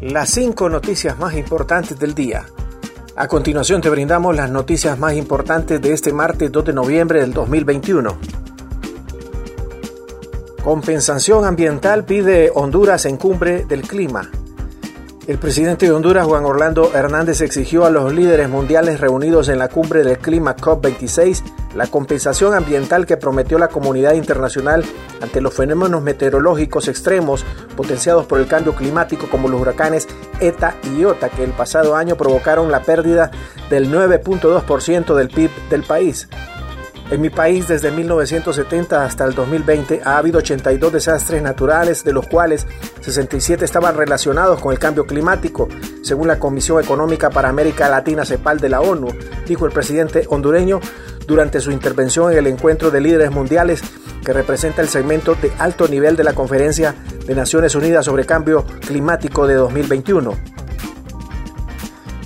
las cinco noticias más importantes del día. A continuación te brindamos las noticias más importantes de este martes 2 de noviembre del 2021. Compensación ambiental pide Honduras en cumbre del clima. El presidente de Honduras, Juan Orlando Hernández, exigió a los líderes mundiales reunidos en la cumbre del clima COP26 la compensación ambiental que prometió la comunidad internacional ante los fenómenos meteorológicos extremos potenciados por el cambio climático como los huracanes ETA y IOTA que el pasado año provocaron la pérdida del 9.2% del PIB del país. En mi país, desde 1970 hasta el 2020, ha habido 82 desastres naturales, de los cuales 67 estaban relacionados con el cambio climático, según la Comisión Económica para América Latina CEPAL de la ONU, dijo el presidente hondureño durante su intervención en el encuentro de líderes mundiales que representa el segmento de alto nivel de la Conferencia de Naciones Unidas sobre Cambio Climático de 2021.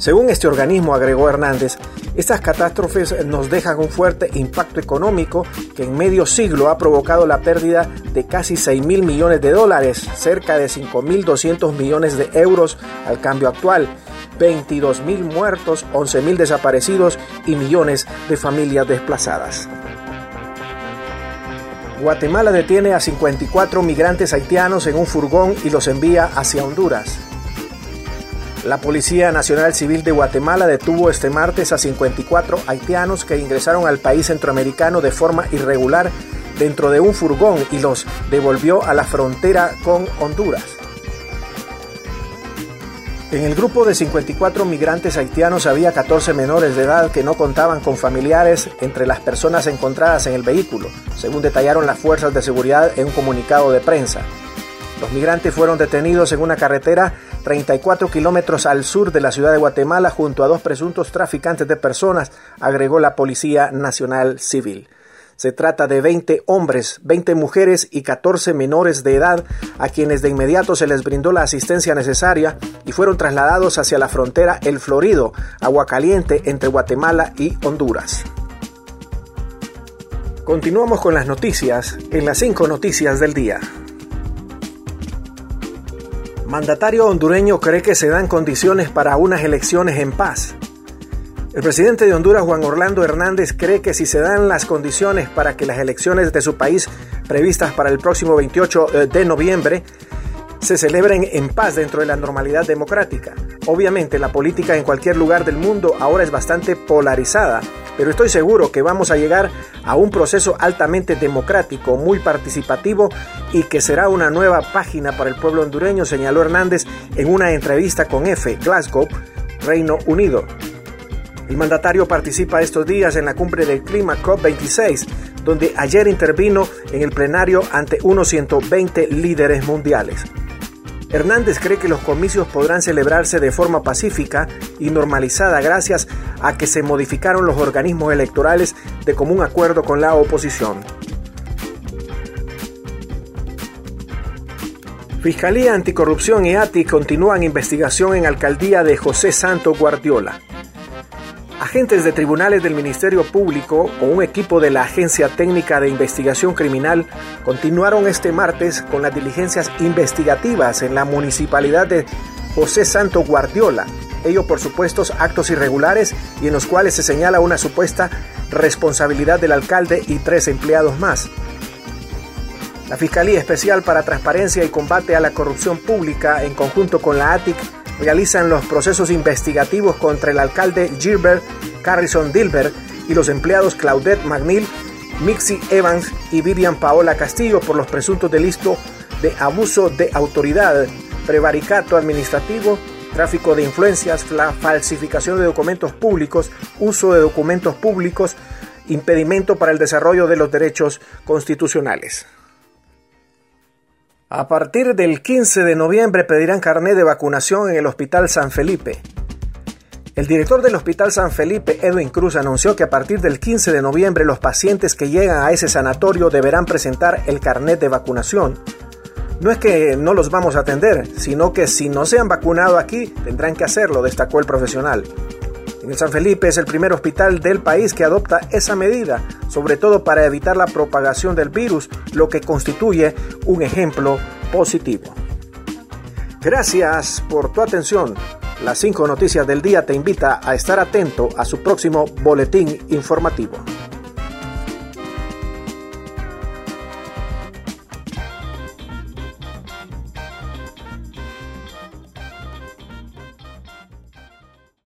Según este organismo, agregó Hernández, estas catástrofes nos dejan un fuerte impacto económico que en medio siglo ha provocado la pérdida de casi 6 mil millones de dólares, cerca de 5.200 millones de euros al cambio actual, 22 mil muertos, 11 mil desaparecidos y millones de familias desplazadas. Guatemala detiene a 54 migrantes haitianos en un furgón y los envía hacia Honduras. La Policía Nacional Civil de Guatemala detuvo este martes a 54 haitianos que ingresaron al país centroamericano de forma irregular dentro de un furgón y los devolvió a la frontera con Honduras. En el grupo de 54 migrantes haitianos había 14 menores de edad que no contaban con familiares entre las personas encontradas en el vehículo, según detallaron las fuerzas de seguridad en un comunicado de prensa. Los migrantes fueron detenidos en una carretera 34 kilómetros al sur de la ciudad de Guatemala junto a dos presuntos traficantes de personas, agregó la Policía Nacional Civil. Se trata de 20 hombres, 20 mujeres y 14 menores de edad a quienes de inmediato se les brindó la asistencia necesaria y fueron trasladados hacia la frontera El Florido, agua caliente entre Guatemala y Honduras. Continuamos con las noticias en las 5 noticias del día. Mandatario hondureño cree que se dan condiciones para unas elecciones en paz. El presidente de Honduras, Juan Orlando Hernández, cree que si se dan las condiciones para que las elecciones de su país previstas para el próximo 28 eh, de noviembre se celebren en paz dentro de la normalidad democrática. Obviamente la política en cualquier lugar del mundo ahora es bastante polarizada, pero estoy seguro que vamos a llegar a un proceso altamente democrático, muy participativo y que será una nueva página para el pueblo hondureño, señaló Hernández en una entrevista con F, Glasgow, Reino Unido. El mandatario participa estos días en la cumbre del clima COP26, donde ayer intervino en el plenario ante unos 120 líderes mundiales. Hernández cree que los comicios podrán celebrarse de forma pacífica y normalizada gracias a que se modificaron los organismos electorales de común acuerdo con la oposición. Fiscalía Anticorrupción y ATI continúan investigación en alcaldía de José Santo Guardiola. Agentes de tribunales del Ministerio Público o un equipo de la Agencia Técnica de Investigación Criminal continuaron este martes con las diligencias investigativas en la municipalidad de José Santo Guardiola, ello por supuestos actos irregulares y en los cuales se señala una supuesta responsabilidad del alcalde y tres empleados más. La Fiscalía Especial para Transparencia y Combate a la Corrupción Pública, en conjunto con la ATIC, realizan los procesos investigativos contra el alcalde Gilbert Carrison Dilbert y los empleados Claudette McNeil, Mixie Evans y Vivian Paola Castillo por los presuntos delitos de abuso de autoridad, prevaricato administrativo, tráfico de influencias, falsificación de documentos públicos, uso de documentos públicos, impedimento para el desarrollo de los derechos constitucionales. A partir del 15 de noviembre pedirán carnet de vacunación en el Hospital San Felipe. El director del Hospital San Felipe, Edwin Cruz, anunció que a partir del 15 de noviembre los pacientes que llegan a ese sanatorio deberán presentar el carnet de vacunación. No es que no los vamos a atender, sino que si no se han vacunado aquí, tendrán que hacerlo, destacó el profesional. En el San Felipe es el primer hospital del país que adopta esa medida, sobre todo para evitar la propagación del virus, lo que constituye un ejemplo positivo. Gracias por tu atención. Las cinco noticias del día te invita a estar atento a su próximo boletín informativo.